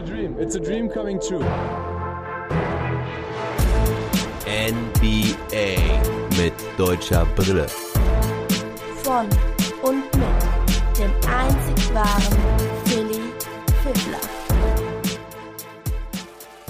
a dream. It's a dream coming true. NBA mit deutscher Brille. Von und mit dem einzig wahren Philly Fiddler.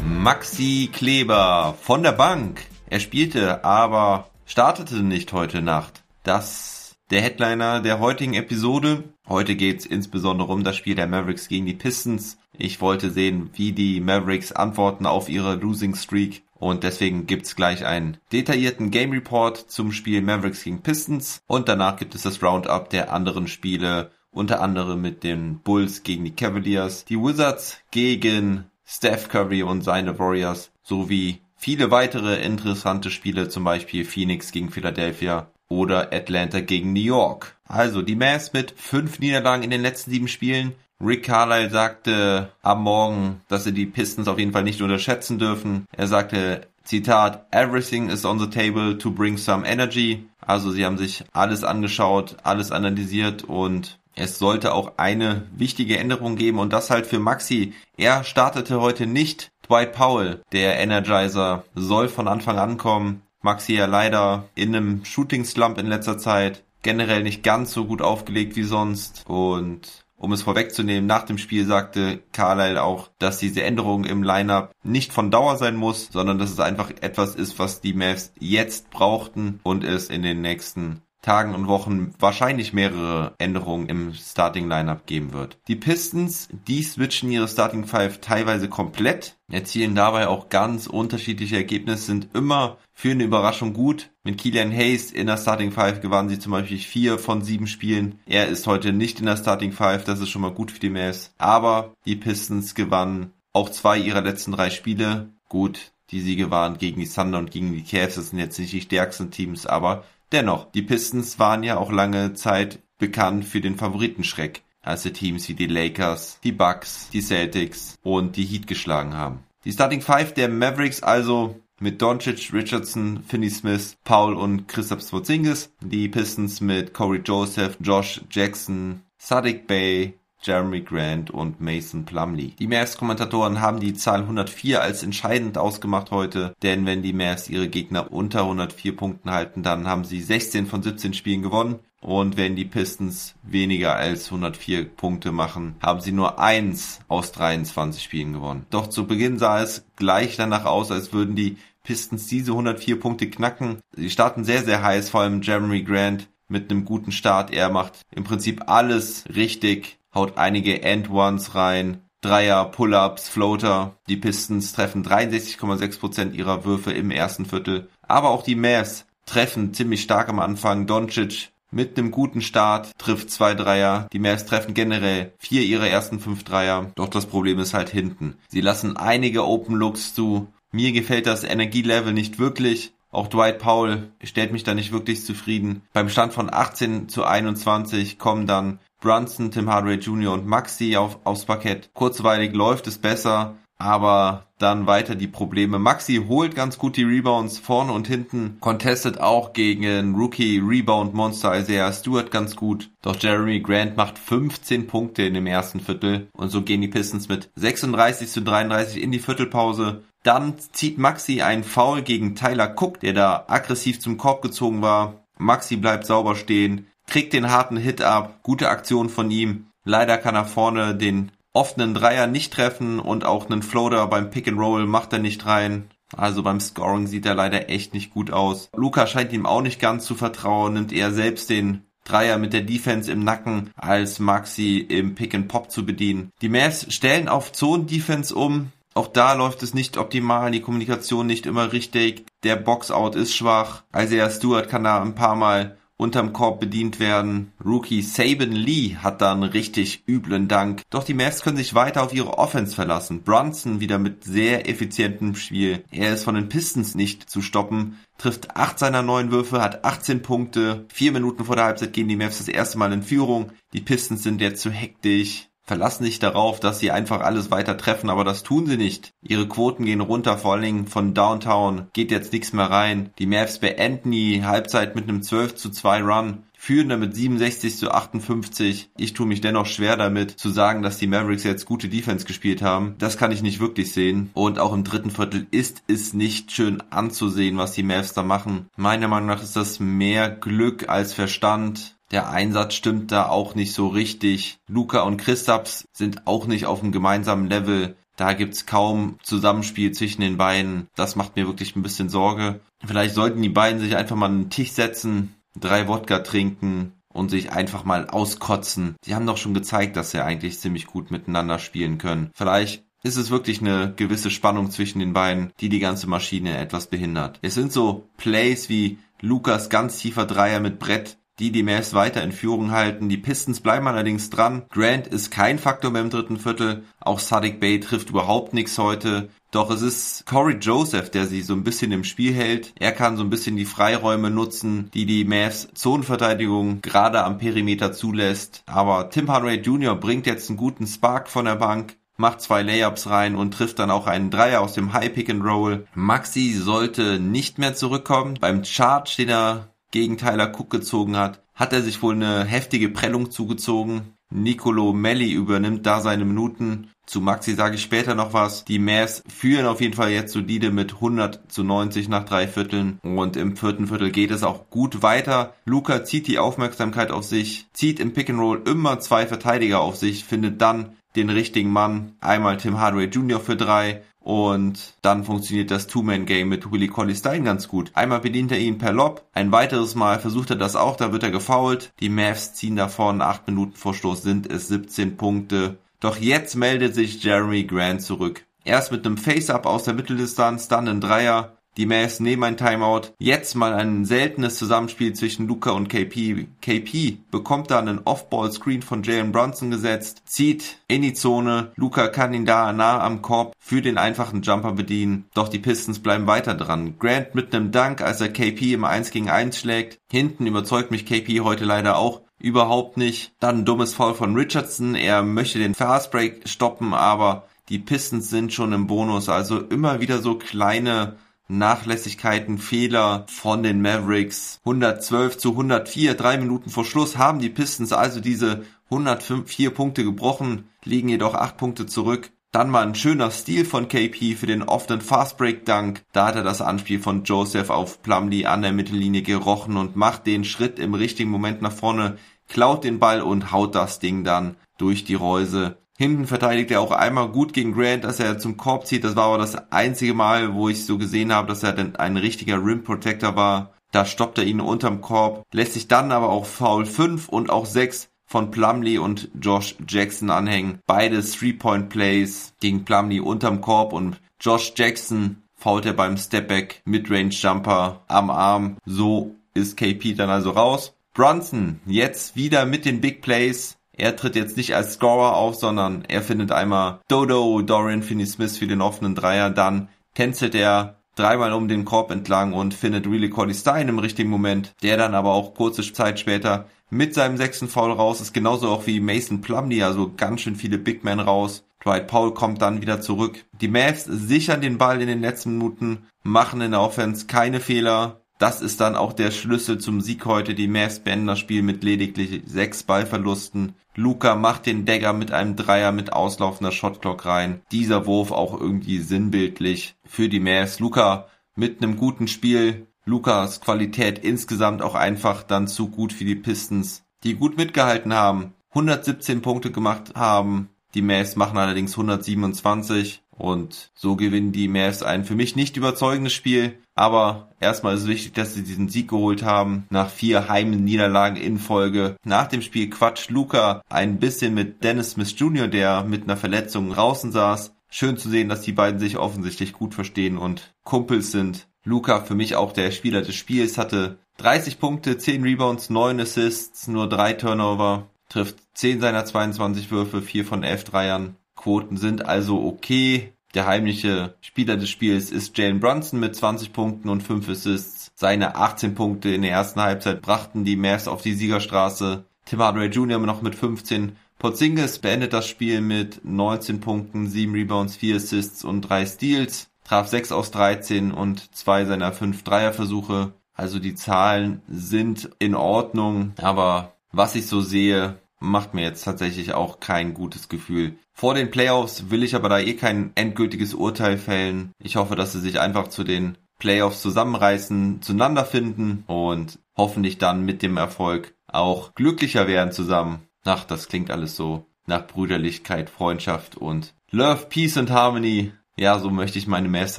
Maxi Kleber von der Bank. Er spielte, aber startete nicht heute Nacht. Das der Headliner der heutigen Episode. Heute geht's insbesondere um das Spiel der Mavericks gegen die Pistons. Ich wollte sehen, wie die Mavericks antworten auf ihre Losing Streak und deswegen gibt's gleich einen detaillierten Game Report zum Spiel Mavericks gegen Pistons und danach gibt es das Roundup der anderen Spiele, unter anderem mit den Bulls gegen die Cavaliers, die Wizards gegen Steph Curry und seine Warriors sowie viele weitere interessante Spiele, zum Beispiel Phoenix gegen Philadelphia oder Atlanta gegen New York. Also die Mavs mit fünf Niederlagen in den letzten sieben Spielen. Rick Carlisle sagte am Morgen, dass sie die Pistons auf jeden Fall nicht unterschätzen dürfen. Er sagte, Zitat, Everything is on the table to bring some energy. Also sie haben sich alles angeschaut, alles analysiert und es sollte auch eine wichtige Änderung geben und das halt für Maxi. Er startete heute nicht. Dwight Powell, der Energizer, soll von Anfang an kommen. Maxi ja leider in einem Shooting Slump in letzter Zeit, generell nicht ganz so gut aufgelegt wie sonst und um es vorwegzunehmen, nach dem Spiel sagte Carlyle auch, dass diese Änderung im Lineup nicht von Dauer sein muss, sondern dass es einfach etwas ist, was die Mavs jetzt brauchten und es in den nächsten Tagen und Wochen wahrscheinlich mehrere Änderungen im Starting Lineup geben wird. Die Pistons, die switchen ihre Starting Five teilweise komplett, erzielen dabei auch ganz unterschiedliche Ergebnisse, sind immer für eine Überraschung gut. Mit Kilian Hayes in der Starting Five gewannen sie zum Beispiel vier von sieben Spielen. Er ist heute nicht in der Starting Five, das ist schon mal gut für die Mavs. Aber die Pistons gewannen auch zwei ihrer letzten drei Spiele. Gut, die Siege waren gegen die Thunder und gegen die Cavs, das sind jetzt nicht die stärksten Teams, aber Dennoch, die Pistons waren ja auch lange Zeit bekannt für den Favoritenschreck, als sie Teams wie die Lakers, die Bucks, die Celtics und die Heat geschlagen haben. Die Starting Five der Mavericks also mit Doncic, Richardson, Finney Smith, Paul und Christoph Sporzingis. Die Pistons mit Corey Joseph, Josh Jackson, Sadiq Bay, Jeremy Grant und Mason Plumley. Die Mavs-Kommentatoren haben die Zahl 104 als entscheidend ausgemacht heute, denn wenn die Mavs ihre Gegner unter 104 Punkten halten, dann haben sie 16 von 17 Spielen gewonnen. Und wenn die Pistons weniger als 104 Punkte machen, haben sie nur eins aus 23 Spielen gewonnen. Doch zu Beginn sah es gleich danach aus, als würden die Pistons diese 104 Punkte knacken. Sie starten sehr, sehr heiß, vor allem Jeremy Grant mit einem guten Start. Er macht im Prinzip alles richtig haut einige End-Ones rein, Dreier, Pull-Ups, Floater. Die Pistons treffen 63,6% ihrer Würfe im ersten Viertel. Aber auch die Mavs treffen ziemlich stark am Anfang. Doncic mit einem guten Start trifft zwei Dreier. Die Mavs treffen generell vier ihrer ersten fünf Dreier. Doch das Problem ist halt hinten. Sie lassen einige Open Looks zu. Mir gefällt das Energielevel nicht wirklich. Auch Dwight Powell stellt mich da nicht wirklich zufrieden. Beim Stand von 18 zu 21 kommen dann Brunson, Tim Hardaway Jr. und Maxi auf, aufs Parkett. Kurzweilig läuft es besser, aber dann weiter die Probleme. Maxi holt ganz gut die Rebounds vorne und hinten, contestet auch gegen Rookie Rebound Monster Isaiah Stewart ganz gut. Doch Jeremy Grant macht 15 Punkte in dem ersten Viertel und so gehen die Pistons mit 36 zu 33 in die Viertelpause. Dann zieht Maxi einen Foul gegen Tyler Cook, der da aggressiv zum Korb gezogen war. Maxi bleibt sauber stehen, kriegt den harten Hit ab, gute Aktion von ihm. Leider kann er vorne den offenen Dreier nicht treffen und auch einen Floater beim Pick and Roll macht er nicht rein. Also beim Scoring sieht er leider echt nicht gut aus. Luca scheint ihm auch nicht ganz zu vertrauen, nimmt eher selbst den Dreier mit der Defense im Nacken, als Maxi im Pick and Pop zu bedienen. Die Mavs stellen auf Zone Defense um. Auch da läuft es nicht optimal, die Kommunikation nicht immer richtig. Der Boxout ist schwach. Isaiah Stewart kann da ein paar Mal unterm Korb bedient werden. Rookie Saban Lee hat da einen richtig üblen Dank. Doch die Mavs können sich weiter auf ihre Offense verlassen. Brunson wieder mit sehr effizientem Spiel. Er ist von den Pistons nicht zu stoppen. Trifft acht seiner neun Würfe, hat 18 Punkte. Vier Minuten vor der Halbzeit gehen die Mavs das erste Mal in Führung. Die Pistons sind jetzt zu hektisch verlassen sich darauf, dass sie einfach alles weiter treffen, aber das tun sie nicht. Ihre Quoten gehen runter, vor allen Dingen von Downtown geht jetzt nichts mehr rein. Die Mavs beenden die Halbzeit mit einem 12 zu 2 Run. führen damit 67 zu 58. Ich tue mich dennoch schwer damit zu sagen, dass die Mavericks jetzt gute Defense gespielt haben. Das kann ich nicht wirklich sehen. Und auch im dritten Viertel ist es nicht schön anzusehen, was die Mavs da machen. Meiner Meinung nach ist das mehr Glück als Verstand. Der Einsatz stimmt da auch nicht so richtig. Luca und Christaps sind auch nicht auf einem gemeinsamen Level. Da gibt's kaum Zusammenspiel zwischen den beiden. Das macht mir wirklich ein bisschen Sorge. Vielleicht sollten die beiden sich einfach mal einen Tisch setzen, drei Wodka trinken und sich einfach mal auskotzen. Sie haben doch schon gezeigt, dass sie eigentlich ziemlich gut miteinander spielen können. Vielleicht ist es wirklich eine gewisse Spannung zwischen den beiden, die die ganze Maschine etwas behindert. Es sind so Plays wie Lukas ganz tiefer Dreier mit Brett, die die Mavs weiter in Führung halten. Die Pistons bleiben allerdings dran. Grant ist kein Faktor mehr im dritten Viertel. Auch Sadiq Bay trifft überhaupt nichts heute. Doch es ist Corey Joseph, der sie so ein bisschen im Spiel hält. Er kann so ein bisschen die Freiräume nutzen, die die Mavs Zonenverteidigung gerade am Perimeter zulässt. Aber Tim Hardaway Jr. bringt jetzt einen guten Spark von der Bank macht zwei Layups rein und trifft dann auch einen Dreier aus dem High Pick and Roll. Maxi sollte nicht mehr zurückkommen. Beim Charge, den er gegen Tyler Cook gezogen hat, hat er sich wohl eine heftige Prellung zugezogen. Nicolo Melli übernimmt da seine Minuten. Zu Maxi sage ich später noch was. Die Mavs führen auf jeden Fall jetzt solide mit 100 zu 90 nach drei Vierteln. Und im vierten Viertel geht es auch gut weiter. Luca zieht die Aufmerksamkeit auf sich, zieht im Pick and Roll immer zwei Verteidiger auf sich, findet dann den richtigen Mann. Einmal Tim Hardaway Jr. für drei und dann funktioniert das Two-Man-Game mit Willie Colley Stein ganz gut. Einmal bedient er ihn per Lob, ein weiteres Mal versucht er das auch, da wird er gefoult. Die Mavs ziehen davon, acht Minuten vor Stoß sind es 17 Punkte. Doch jetzt meldet sich Jeremy Grant zurück. Erst mit einem Face-Up aus der Mitteldistanz, dann ein Dreier, die Mavs nehmen ein Timeout. Jetzt mal ein seltenes Zusammenspiel zwischen Luca und KP. KP bekommt da einen Off-Ball-Screen von Jalen Brunson gesetzt, zieht in die Zone. Luca kann ihn da nah am Korb für den einfachen Jumper bedienen. Doch die Pistons bleiben weiter dran. Grant mit einem Dank, als er KP im 1 gegen 1 schlägt. Hinten überzeugt mich KP heute leider auch überhaupt nicht. Dann ein dummes Foul von Richardson. Er möchte den Fastbreak stoppen, aber die Pistons sind schon im Bonus. Also immer wieder so kleine Nachlässigkeiten, Fehler von den Mavericks. 112 zu 104, drei Minuten vor Schluss haben die Pistons also diese 104 Punkte gebrochen, liegen jedoch acht Punkte zurück. Dann mal ein schöner Stil von KP für den offenen Fastbreak Dunk. Da hat er das Anspiel von Joseph auf Plumlee an der Mittellinie gerochen und macht den Schritt im richtigen Moment nach vorne, klaut den Ball und haut das Ding dann durch die Reuse. Hinten verteidigt er auch einmal gut gegen Grant, dass er zum Korb zieht. Das war aber das einzige Mal, wo ich so gesehen habe, dass er denn ein richtiger Rim Protector war. Da stoppt er ihn unterm Korb, lässt sich dann aber auch Foul 5 und auch 6 von Plumlee und Josh Jackson anhängen. Beide Three-Point-Plays gegen Plumlee unterm Korb und Josh Jackson fault er beim Stepback Midrange Jumper am Arm. So ist KP dann also raus. Brunson jetzt wieder mit den Big Plays er tritt jetzt nicht als Scorer auf, sondern er findet einmal Dodo, Dorian Finney-Smith für den offenen Dreier, dann tänzelt er dreimal um den Korb entlang und findet Really Cody Stein im richtigen Moment, der dann aber auch kurze Zeit später mit seinem sechsten Foul raus ist, genauso auch wie Mason Plumlee, also ganz schön viele Big Men raus. Dwight Powell kommt dann wieder zurück. Die Mavs sichern den Ball in den letzten Minuten, machen in der Offense keine Fehler, das ist dann auch der Schlüssel zum Sieg heute. Die Mavs beenden das Spiel mit lediglich sechs Ballverlusten. Luca macht den Dagger mit einem Dreier mit auslaufender Shotclock rein. Dieser Wurf auch irgendwie sinnbildlich für die Mavs. Luca mit einem guten Spiel. Lukas Qualität insgesamt auch einfach dann zu gut für die Pistons, die gut mitgehalten haben. 117 Punkte gemacht haben. Die Mavs machen allerdings 127 und so gewinnen die Mavs ein für mich nicht überzeugendes Spiel. Aber erstmal ist es wichtig, dass sie diesen Sieg geholt haben. Nach vier heimen Niederlagen in Folge. Nach dem Spiel quatscht Luca ein bisschen mit Dennis Smith Jr., der mit einer Verletzung draußen saß. Schön zu sehen, dass die beiden sich offensichtlich gut verstehen und Kumpels sind. Luca für mich auch der Spieler des Spiels hatte 30 Punkte, 10 Rebounds, 9 Assists, nur 3 Turnover, trifft 10 seiner 22 Würfe, 4 von 11 Dreiern. Quoten sind also okay. Der heimliche Spieler des Spiels ist Jalen Brunson mit 20 Punkten und 5 Assists. Seine 18 Punkte in der ersten Halbzeit brachten die Mavs auf die Siegerstraße. Tim Hardaway Jr. noch mit 15. Porzingis beendet das Spiel mit 19 Punkten, 7 Rebounds, 4 Assists und 3 Steals. Traf 6 aus 13 und 2 seiner 5 Dreierversuche. Also die Zahlen sind in Ordnung, aber was ich so sehe, macht mir jetzt tatsächlich auch kein gutes Gefühl. Vor den Playoffs will ich aber da eh kein endgültiges Urteil fällen. Ich hoffe, dass sie sich einfach zu den Playoffs zusammenreißen, zueinander finden und hoffentlich dann mit dem Erfolg auch glücklicher werden zusammen. Ach, das klingt alles so nach Brüderlichkeit, Freundschaft und Love, Peace and Harmony. Ja, so möchte ich meine Mavs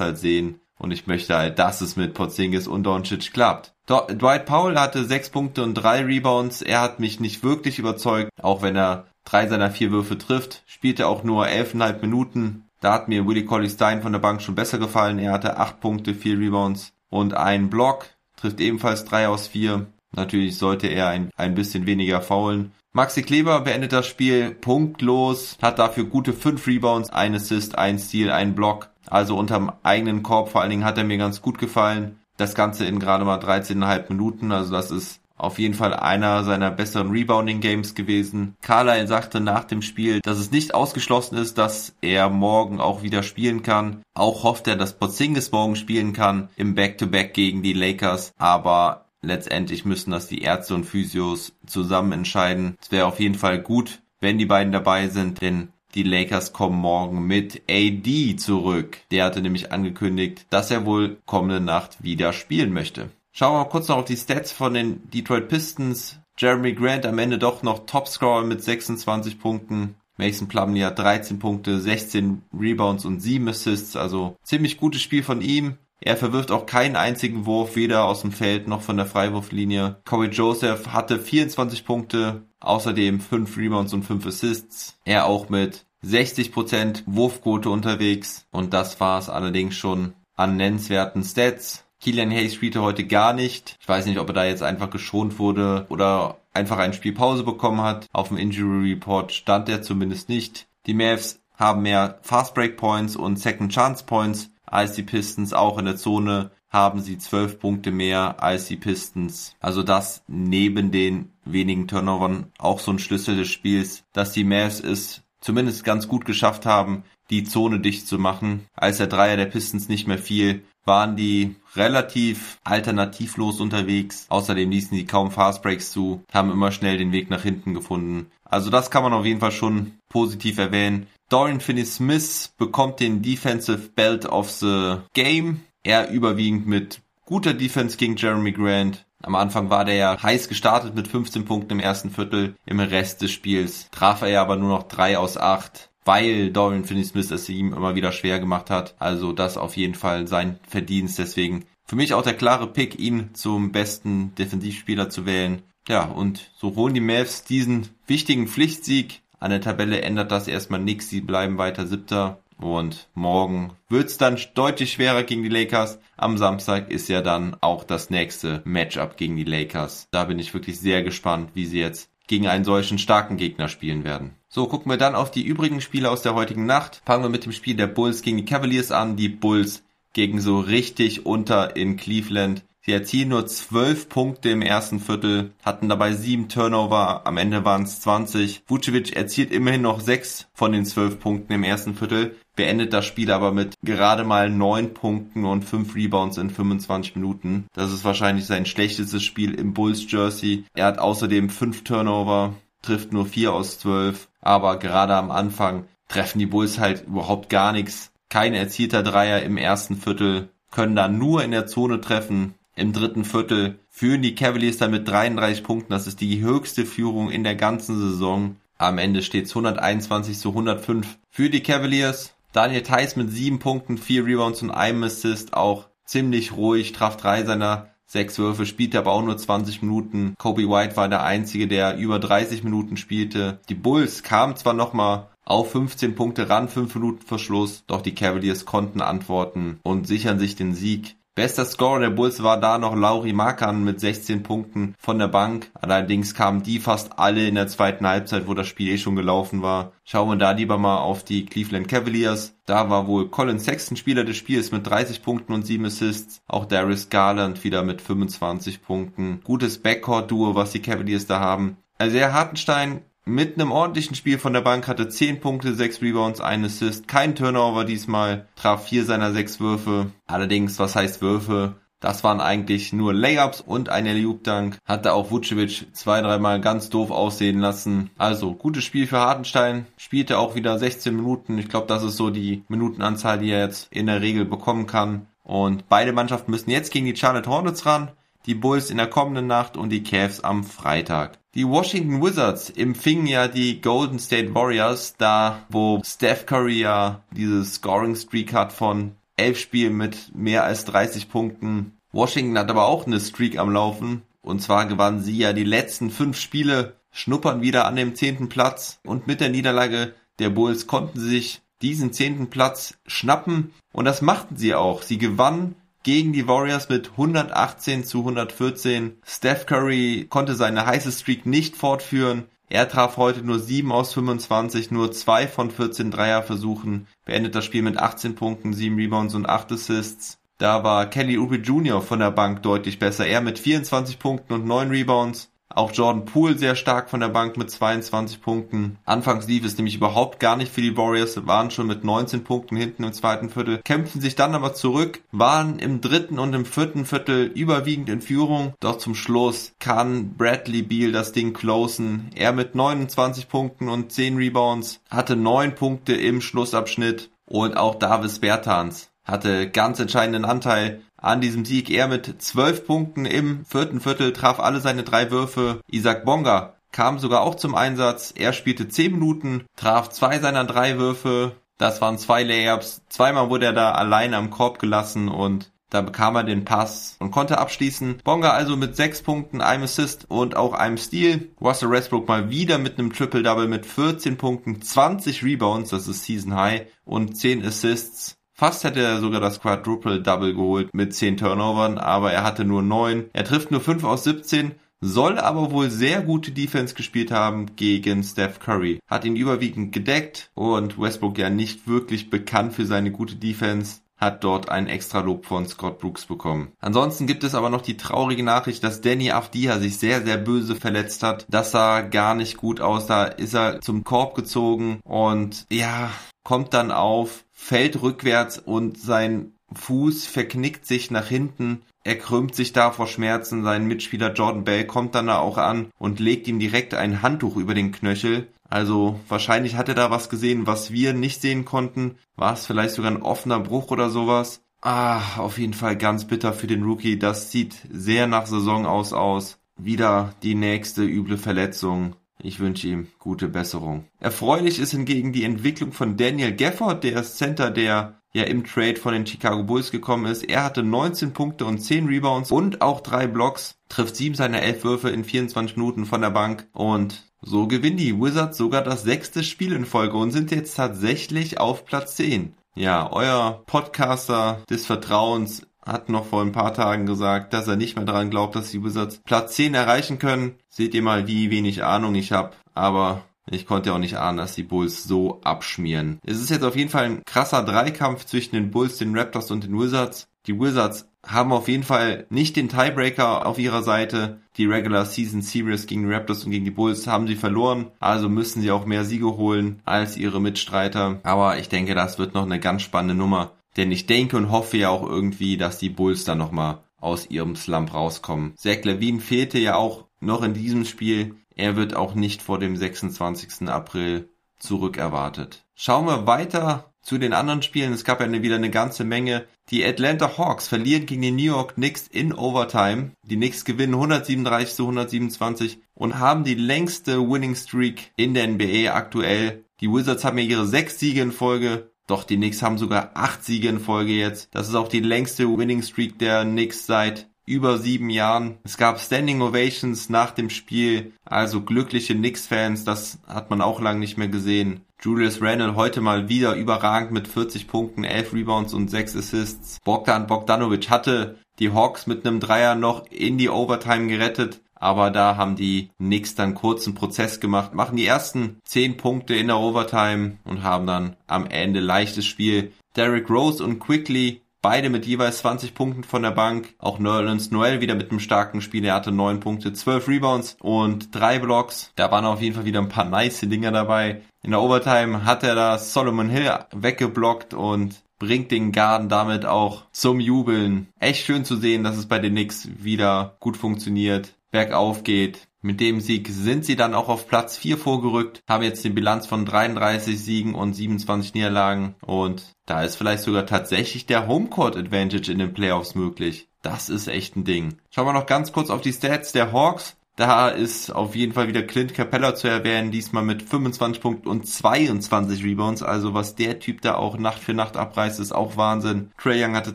halt sehen. Und ich möchte halt, dass es mit Porzingis und Doncic klappt. Dwight Powell hatte sechs Punkte und drei Rebounds. Er hat mich nicht wirklich überzeugt, auch wenn er drei seiner vier Würfe trifft. Spielte auch nur elfeinhalb Minuten. Da hat mir Willie Colley Stein von der Bank schon besser gefallen. Er hatte acht Punkte, vier Rebounds und einen Block. Trifft ebenfalls drei aus vier. Natürlich sollte er ein, ein bisschen weniger faulen. Maxi Kleber beendet das Spiel punktlos, hat dafür gute fünf Rebounds, ein Assist, ein Steal, ein Block. Also unterm eigenen Korb vor allen Dingen hat er mir ganz gut gefallen. Das Ganze in gerade mal 13,5 Minuten. Also das ist auf jeden Fall einer seiner besseren Rebounding Games gewesen. Carlyle sagte nach dem Spiel, dass es nicht ausgeschlossen ist, dass er morgen auch wieder spielen kann. Auch hofft er, dass Porzingis morgen spielen kann im Back-to-Back -Back gegen die Lakers. Aber letztendlich müssen das die Ärzte und Physios zusammen entscheiden. Es wäre auf jeden Fall gut, wenn die beiden dabei sind, denn die Lakers kommen morgen mit AD zurück. Der hatte nämlich angekündigt, dass er wohl kommende Nacht wieder spielen möchte. Schauen wir mal kurz noch auf die Stats von den Detroit Pistons. Jeremy Grant am Ende doch noch Topscorer mit 26 Punkten. Mason Plumlee hat 13 Punkte, 16 Rebounds und 7 Assists, also ziemlich gutes Spiel von ihm. Er verwirft auch keinen einzigen Wurf, weder aus dem Feld noch von der Freiwurflinie. Corey Joseph hatte 24 Punkte, außerdem 5 Rebounds und 5 Assists. Er auch mit 60% Wurfquote unterwegs und das war es allerdings schon an nennenswerten Stats. Killian Hayes spielte heute gar nicht. Ich weiß nicht, ob er da jetzt einfach geschont wurde oder einfach ein Spiel Pause bekommen hat. Auf dem Injury Report stand er zumindest nicht. Die Mavs haben mehr Fast Break Points und Second Chance Points als die Pistons. Auch in der Zone haben sie zwölf Punkte mehr als die Pistons. Also das neben den wenigen Turnovern auch so ein Schlüssel des Spiels, dass die Mavs es zumindest ganz gut geschafft haben, die Zone dicht zu machen. Als der Dreier der Pistons nicht mehr fiel, waren die relativ alternativlos unterwegs. Außerdem ließen sie kaum Fastbreaks zu, haben immer schnell den Weg nach hinten gefunden. Also das kann man auf jeden Fall schon positiv erwähnen. Dorian Finney-Smith bekommt den Defensive Belt of the Game. Er überwiegend mit guter Defense gegen Jeremy Grant. Am Anfang war der ja heiß gestartet mit 15 Punkten im ersten Viertel. Im Rest des Spiels traf er ja aber nur noch 3 aus 8 weil Dorian Finney-Smith es ihm immer wieder schwer gemacht hat. Also das auf jeden Fall sein Verdienst. Deswegen für mich auch der klare Pick, ihn zum besten Defensivspieler zu wählen. Ja, und so holen die Mavs diesen wichtigen Pflichtsieg. An der Tabelle ändert das erstmal nichts. Sie bleiben weiter Siebter. Und morgen wird's dann deutlich schwerer gegen die Lakers. Am Samstag ist ja dann auch das nächste Matchup gegen die Lakers. Da bin ich wirklich sehr gespannt, wie sie jetzt gegen einen solchen starken Gegner spielen werden. So, gucken wir dann auf die übrigen Spiele aus der heutigen Nacht. Fangen wir mit dem Spiel der Bulls gegen die Cavaliers an. Die Bulls gegen so richtig unter in Cleveland. Sie erzielen nur zwölf Punkte im ersten Viertel, hatten dabei sieben Turnover, am Ende waren es 20. Vucevic erzielt immerhin noch sechs von den zwölf Punkten im ersten Viertel, beendet das Spiel aber mit gerade mal neun Punkten und fünf Rebounds in 25 Minuten. Das ist wahrscheinlich sein schlechtestes Spiel im Bulls Jersey. Er hat außerdem fünf Turnover, trifft nur vier aus zwölf, aber gerade am Anfang treffen die Bulls halt überhaupt gar nichts. Kein erzielter Dreier im ersten Viertel, können da nur in der Zone treffen, im dritten Viertel führen die Cavaliers dann mit 33 Punkten. Das ist die höchste Führung in der ganzen Saison. Am Ende steht es 121 zu 105 für die Cavaliers. Daniel Theiss mit sieben Punkten, vier Rebounds und einem Assist, auch ziemlich ruhig, traf drei seiner sechs Würfe, spielte aber auch nur 20 Minuten. Kobe White war der Einzige, der über 30 Minuten spielte. Die Bulls kamen zwar nochmal auf 15 Punkte ran, 5 Minuten Verschluss, doch die Cavaliers konnten antworten und sichern sich den Sieg. Bester Scorer der Bulls war da noch Lauri Markan mit 16 Punkten von der Bank. Allerdings kamen die fast alle in der zweiten Halbzeit, wo das Spiel eh schon gelaufen war. Schauen wir da lieber mal auf die Cleveland Cavaliers. Da war wohl Colin Sexton Spieler des Spiels mit 30 Punkten und 7 Assists. Auch Darius Garland wieder mit 25 Punkten. Gutes Backcourt-Duo, was die Cavaliers da haben. Also der Hartenstein mit einem ordentlichen Spiel von der Bank hatte 10 Punkte, 6 Rebounds, 1 Assist, kein Turnover diesmal, traf 4 seiner 6 Würfe. Allerdings, was heißt Würfe? Das waren eigentlich nur Layups und ein Alley-Oop-Dunk. Hatte auch Vucevic zwei, dreimal ganz doof aussehen lassen. Also, gutes Spiel für Hartenstein. Spielte auch wieder 16 Minuten. Ich glaube, das ist so die Minutenanzahl, die er jetzt in der Regel bekommen kann. Und beide Mannschaften müssen jetzt gegen die Charlotte Hornets ran. Die Bulls in der kommenden Nacht und die Cavs am Freitag. Die Washington Wizards empfingen ja die Golden State Warriors, da wo Steph Curry ja diese Scoring Streak hat von elf Spielen mit mehr als 30 Punkten. Washington hat aber auch eine Streak am Laufen. Und zwar gewannen sie ja die letzten fünf Spiele, schnuppern wieder an dem zehnten Platz. Und mit der Niederlage der Bulls konnten sie sich diesen zehnten Platz schnappen. Und das machten sie auch. Sie gewannen gegen die Warriors mit 118 zu 114. Steph Curry konnte seine heiße Streak nicht fortführen. Er traf heute nur 7 aus 25, nur 2 von 14 Dreierversuchen, beendet das Spiel mit 18 Punkten, 7 Rebounds und 8 Assists. Da war Kelly Oubre Jr. von der Bank deutlich besser. Er mit 24 Punkten und 9 Rebounds. Auch Jordan Poole sehr stark von der Bank mit 22 Punkten. Anfangs lief es nämlich überhaupt gar nicht für die Warriors, waren schon mit 19 Punkten hinten im zweiten Viertel, kämpften sich dann aber zurück, waren im dritten und im vierten Viertel überwiegend in Führung. Doch zum Schluss kann Bradley Beal das Ding closen. Er mit 29 Punkten und 10 Rebounds hatte 9 Punkte im Schlussabschnitt und auch Davis Bertans hatte ganz entscheidenden Anteil an diesem Sieg. Er mit zwölf Punkten im vierten Viertel traf alle seine drei Würfe. Isaac Bonga kam sogar auch zum Einsatz. Er spielte zehn Minuten, traf zwei seiner drei Würfe. Das waren zwei Layups. Zweimal wurde er da allein am Korb gelassen und da bekam er den Pass und konnte abschließen. Bonga also mit sechs Punkten, einem Assist und auch einem Steal. Russell Westbrook mal wieder mit einem Triple-Double mit 14 Punkten, 20 Rebounds, das ist Season High und 10 Assists. Fast hätte er sogar das Quadruple Double geholt mit 10 Turnovern, aber er hatte nur 9. Er trifft nur 5 aus 17, soll aber wohl sehr gute Defense gespielt haben gegen Steph Curry. Hat ihn überwiegend gedeckt und Westbrook ja nicht wirklich bekannt für seine gute Defense hat dort ein extra Lob von Scott Brooks bekommen. Ansonsten gibt es aber noch die traurige Nachricht, dass Danny Afdia sich sehr, sehr böse verletzt hat. Das sah gar nicht gut aus. Da ist er zum Korb gezogen und ja, kommt dann auf, fällt rückwärts und sein Fuß verknickt sich nach hinten. Er krümmt sich da vor Schmerzen. Sein Mitspieler Jordan Bell kommt dann da auch an und legt ihm direkt ein Handtuch über den Knöchel. Also wahrscheinlich hat er da was gesehen, was wir nicht sehen konnten. War es vielleicht sogar ein offener Bruch oder sowas? Ah, auf jeden Fall ganz bitter für den Rookie. Das sieht sehr nach Saison aus aus. Wieder die nächste üble Verletzung. Ich wünsche ihm gute Besserung. Erfreulich ist hingegen die Entwicklung von Daniel Gafford, der Center, der ja im Trade von den Chicago Bulls gekommen ist. Er hatte 19 Punkte und 10 Rebounds und auch drei Blocks, trifft sieben seiner elf Würfe in 24 Minuten von der Bank und so gewinnen die Wizards sogar das sechste Spiel in Folge und sind jetzt tatsächlich auf Platz 10. Ja, euer Podcaster des Vertrauens hat noch vor ein paar Tagen gesagt, dass er nicht mehr daran glaubt, dass die Wizards Platz 10 erreichen können. Seht ihr mal, wie wenig Ahnung ich habe. Aber ich konnte auch nicht ahnen, dass die Bulls so abschmieren. Es ist jetzt auf jeden Fall ein krasser Dreikampf zwischen den Bulls, den Raptors und den Wizards. Die Wizards haben auf jeden Fall nicht den Tiebreaker auf ihrer Seite. Die Regular Season Series gegen die Raptors und gegen die Bulls haben sie verloren. Also müssen sie auch mehr Siege holen als ihre Mitstreiter. Aber ich denke, das wird noch eine ganz spannende Nummer. Denn ich denke und hoffe ja auch irgendwie, dass die Bulls dann nochmal aus ihrem Slump rauskommen. Zach Levine fehlte ja auch noch in diesem Spiel. Er wird auch nicht vor dem 26. April zurückerwartet. Schauen wir weiter zu den anderen Spielen. Es gab ja wieder eine ganze Menge. Die Atlanta Hawks verlieren gegen die New York Knicks in Overtime. Die Knicks gewinnen 137 zu 127 und haben die längste Winning Streak in der NBA aktuell. Die Wizards haben ja ihre sechs Siege in Folge. Doch die Knicks haben sogar acht Siege in Folge jetzt. Das ist auch die längste Winning Streak der Knicks seit über sieben Jahren. Es gab Standing Ovations nach dem Spiel, also glückliche Knicks-Fans, das hat man auch lange nicht mehr gesehen. Julius Randle heute mal wieder überragend mit 40 Punkten, 11 Rebounds und 6 Assists. Bogdan Bogdanovic hatte die Hawks mit einem Dreier noch in die Overtime gerettet, aber da haben die Knicks dann kurzen Prozess gemacht, machen die ersten 10 Punkte in der Overtime und haben dann am Ende leichtes Spiel. Derrick Rose und Quickly Beide mit jeweils 20 Punkten von der Bank. Auch Nerlens Noel wieder mit einem starken Spiel. Er hatte 9 Punkte, 12 Rebounds und 3 Blocks. Da waren auf jeden Fall wieder ein paar nice Dinger dabei. In der Overtime hat er da Solomon Hill weggeblockt und bringt den Garden damit auch zum Jubeln. Echt schön zu sehen, dass es bei den Knicks wieder gut funktioniert, bergauf geht. Mit dem Sieg sind sie dann auch auf Platz 4 vorgerückt, haben jetzt eine Bilanz von 33 Siegen und 27 Niederlagen und da ist vielleicht sogar tatsächlich der Homecourt Advantage in den Playoffs möglich. Das ist echt ein Ding. Schauen wir noch ganz kurz auf die Stats der Hawks. Da ist auf jeden Fall wieder Clint Capella zu erwähnen, diesmal mit 25 Punkten und 22 Rebounds. Also was der Typ da auch Nacht für Nacht abreißt, ist auch Wahnsinn. Trey Young hatte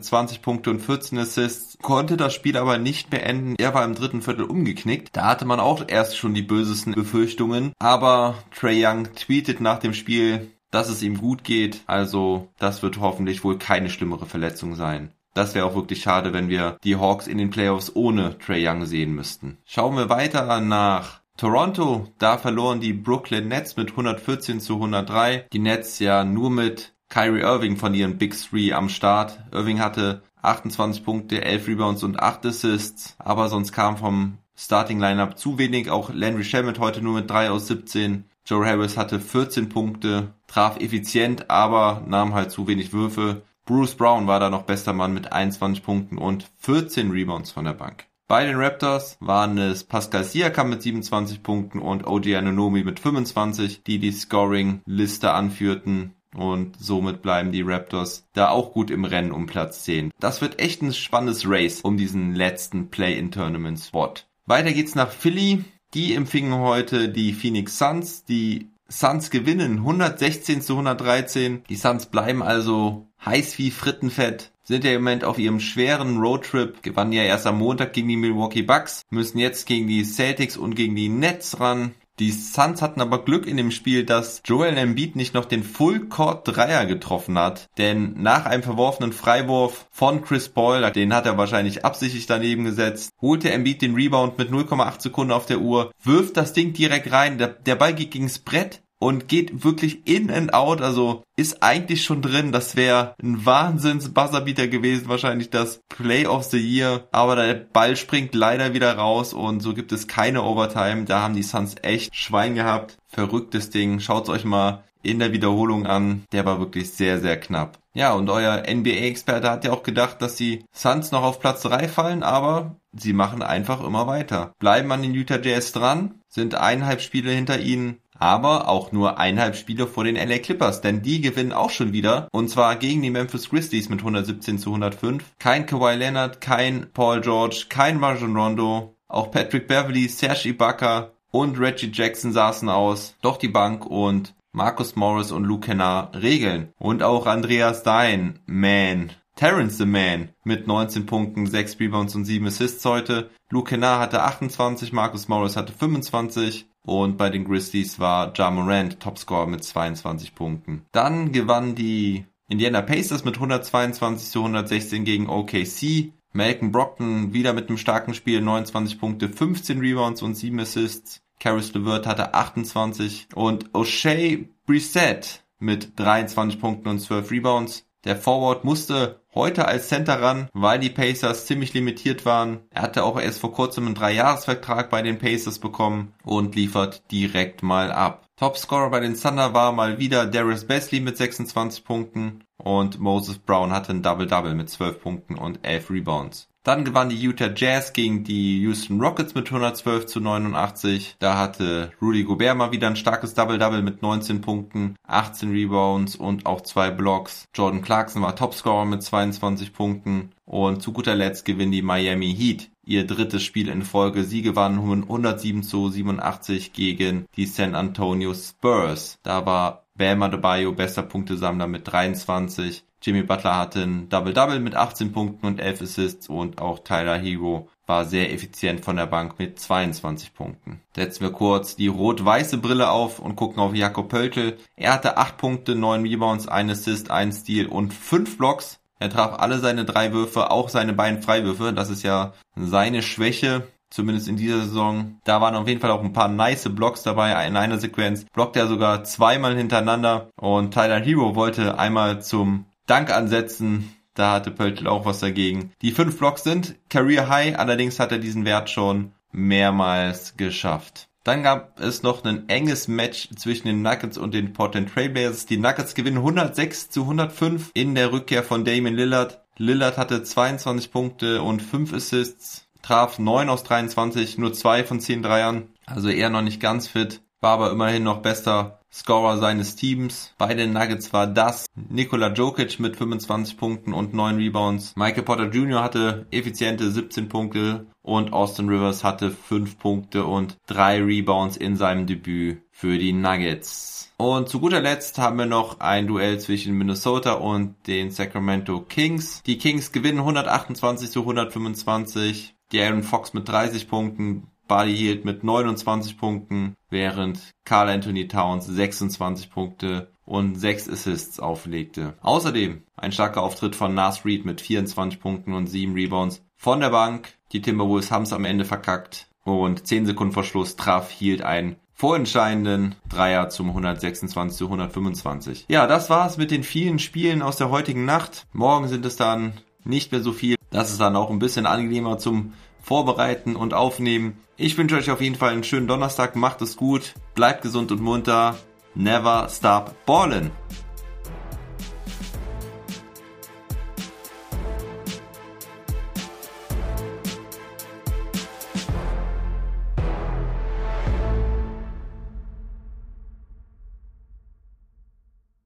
20 Punkte und 14 Assists, konnte das Spiel aber nicht beenden. Er war im dritten Viertel umgeknickt. Da hatte man auch erst schon die bösesten Befürchtungen. Aber Trey Young tweetet nach dem Spiel, dass es ihm gut geht. Also das wird hoffentlich wohl keine schlimmere Verletzung sein. Das wäre auch wirklich schade, wenn wir die Hawks in den Playoffs ohne Trey Young sehen müssten. Schauen wir weiter nach Toronto. Da verloren die Brooklyn Nets mit 114 zu 103. Die Nets ja nur mit Kyrie Irving von ihren Big Three am Start. Irving hatte 28 Punkte, 11 Rebounds und 8 Assists, aber sonst kam vom Starting Lineup zu wenig. Auch Landry Shamet heute nur mit 3 aus 17. Joe Harris hatte 14 Punkte, traf effizient, aber nahm halt zu wenig Würfe. Bruce Brown war da noch bester Mann mit 21 Punkten und 14 Rebounds von der Bank. Bei den Raptors waren es Pascal Siakam mit 27 Punkten und OG Anonomi mit 25, die die Scoring-Liste anführten. Und somit bleiben die Raptors da auch gut im Rennen um Platz 10. Das wird echt ein spannendes Race um diesen letzten Play-in-Tournament-Spot. Weiter geht's nach Philly. Die empfingen heute die Phoenix Suns. Die Suns gewinnen 116 zu 113. Die Suns bleiben also heiß wie Frittenfett, sind ja im Moment auf ihrem schweren Roadtrip, gewannen ja erst am Montag gegen die Milwaukee Bucks, müssen jetzt gegen die Celtics und gegen die Nets ran. Die Suns hatten aber Glück in dem Spiel, dass Joel Embiid nicht noch den Full Court Dreier getroffen hat, denn nach einem verworfenen Freiwurf von Chris Paul, den hat er wahrscheinlich absichtlich daneben gesetzt, holte Embiid den Rebound mit 0,8 Sekunden auf der Uhr, wirft das Ding direkt rein, der, der Ball geht gegens Brett, und geht wirklich in and out, also ist eigentlich schon drin. Das wäre ein Wahnsinns Buzzerbeater gewesen, wahrscheinlich das Play of the Year. Aber der Ball springt leider wieder raus und so gibt es keine Overtime. Da haben die Suns echt Schwein gehabt. Verrücktes Ding. Schaut's euch mal in der Wiederholung an. Der war wirklich sehr, sehr knapp. Ja, und euer NBA-Experte hat ja auch gedacht, dass die Suns noch auf Platz 3 fallen, aber sie machen einfach immer weiter. Bleiben an den Utah Jazz dran, sind eineinhalb Spiele hinter ihnen aber auch nur eineinhalb Spiele vor den LA Clippers, denn die gewinnen auch schon wieder und zwar gegen die Memphis Grizzlies mit 117 zu 105. Kein Kawhi Leonard, kein Paul George, kein Rajon Rondo, auch Patrick Beverly, Serge Ibaka und Reggie Jackson saßen aus, doch die Bank und Marcus Morris und Luke Kennard regeln. Und auch Andreas Dein, man, Terrence the Man mit 19 Punkten, 6 Rebounds und 7 Assists heute. Luke Kennard hatte 28, Marcus Morris hatte 25, und bei den Grizzlies war Ja Morant Topscorer mit 22 Punkten. Dann gewann die Indiana Pacers mit 122 zu 116 gegen OKC. Malcolm Brockton wieder mit einem starken Spiel, 29 Punkte, 15 Rebounds und 7 Assists. Caris LeVert hatte 28 und O'Shea Brissett mit 23 Punkten und 12 Rebounds. Der Forward musste heute als Center ran, weil die Pacers ziemlich limitiert waren. Er hatte auch erst vor kurzem einen Dreijahresvertrag bei den Pacers bekommen und liefert direkt mal ab. Topscorer bei den Thunder war mal wieder Darius Besley mit 26 Punkten und Moses Brown hatte ein Double-Double mit 12 Punkten und 11 Rebounds. Dann gewann die Utah Jazz gegen die Houston Rockets mit 112 zu 89. Da hatte Rudy Gobert mal wieder ein starkes Double-Double mit 19 Punkten, 18 Rebounds und auch zwei Blocks. Jordan Clarkson war Topscorer mit 22 Punkten. Und zu guter Letzt gewinnen die Miami Heat ihr drittes Spiel in Folge. Sie gewannen 107 zu 87 gegen die San Antonio Spurs. Da war Bam Adebayo bester Punktesammler mit 23. Jimmy Butler hatte ein Double-Double mit 18 Punkten und 11 Assists und auch Tyler Hero war sehr effizient von der Bank mit 22 Punkten. Setzen wir kurz die rot-weiße Brille auf und gucken auf Jakob Pöltl. Er hatte 8 Punkte, 9 Rebounds, 1 Assist, 1 Steal und 5 Blocks. Er traf alle seine drei Würfe, auch seine beiden Freiwürfe. Das ist ja seine Schwäche zumindest in dieser Saison. Da waren auf jeden Fall auch ein paar nice Blocks dabei. In einer Sequenz blockt er sogar zweimal hintereinander und Tyler Hero wollte einmal zum Dank ansetzen. Da hatte Pöltl auch was dagegen. Die fünf Blocks sind Career High, allerdings hat er diesen Wert schon mehrmals geschafft. Dann gab es noch ein enges Match zwischen den Nuggets und den Portland Trailblazers. Die Nuggets gewinnen 106 zu 105 in der Rückkehr von Damon Lillard. Lillard hatte 22 Punkte und 5 Assists, traf 9 aus 23, nur 2 von 10 Dreiern, also eher noch nicht ganz fit, war aber immerhin noch bester Scorer seines Teams. Bei den Nuggets war das Nikola Jokic mit 25 Punkten und 9 Rebounds. Michael Porter Jr. hatte effiziente 17 Punkte und Austin Rivers hatte 5 Punkte und 3 Rebounds in seinem Debüt für die Nuggets. Und zu guter Letzt haben wir noch ein Duell zwischen Minnesota und den Sacramento Kings. Die Kings gewinnen 128 zu 125. Die Aaron Fox mit 30 Punkten, Buddy Hield mit 29 Punkten, während Carl Anthony Towns 26 Punkte und 6 Assists auflegte. Außerdem ein starker Auftritt von Nas Reed mit 24 Punkten und 7 Rebounds von der Bank. Die Timberwolves haben es am Ende verkackt und 10 Sekunden vor Schluss traf Hield einen vorentscheidenden Dreier zum 126 zu 125. Ja, das war's mit den vielen Spielen aus der heutigen Nacht. Morgen sind es dann nicht mehr so viel. Das ist dann auch ein bisschen angenehmer zum Vorbereiten und Aufnehmen. Ich wünsche euch auf jeden Fall einen schönen Donnerstag. Macht es gut. Bleibt gesund und munter. Never stop ballin'.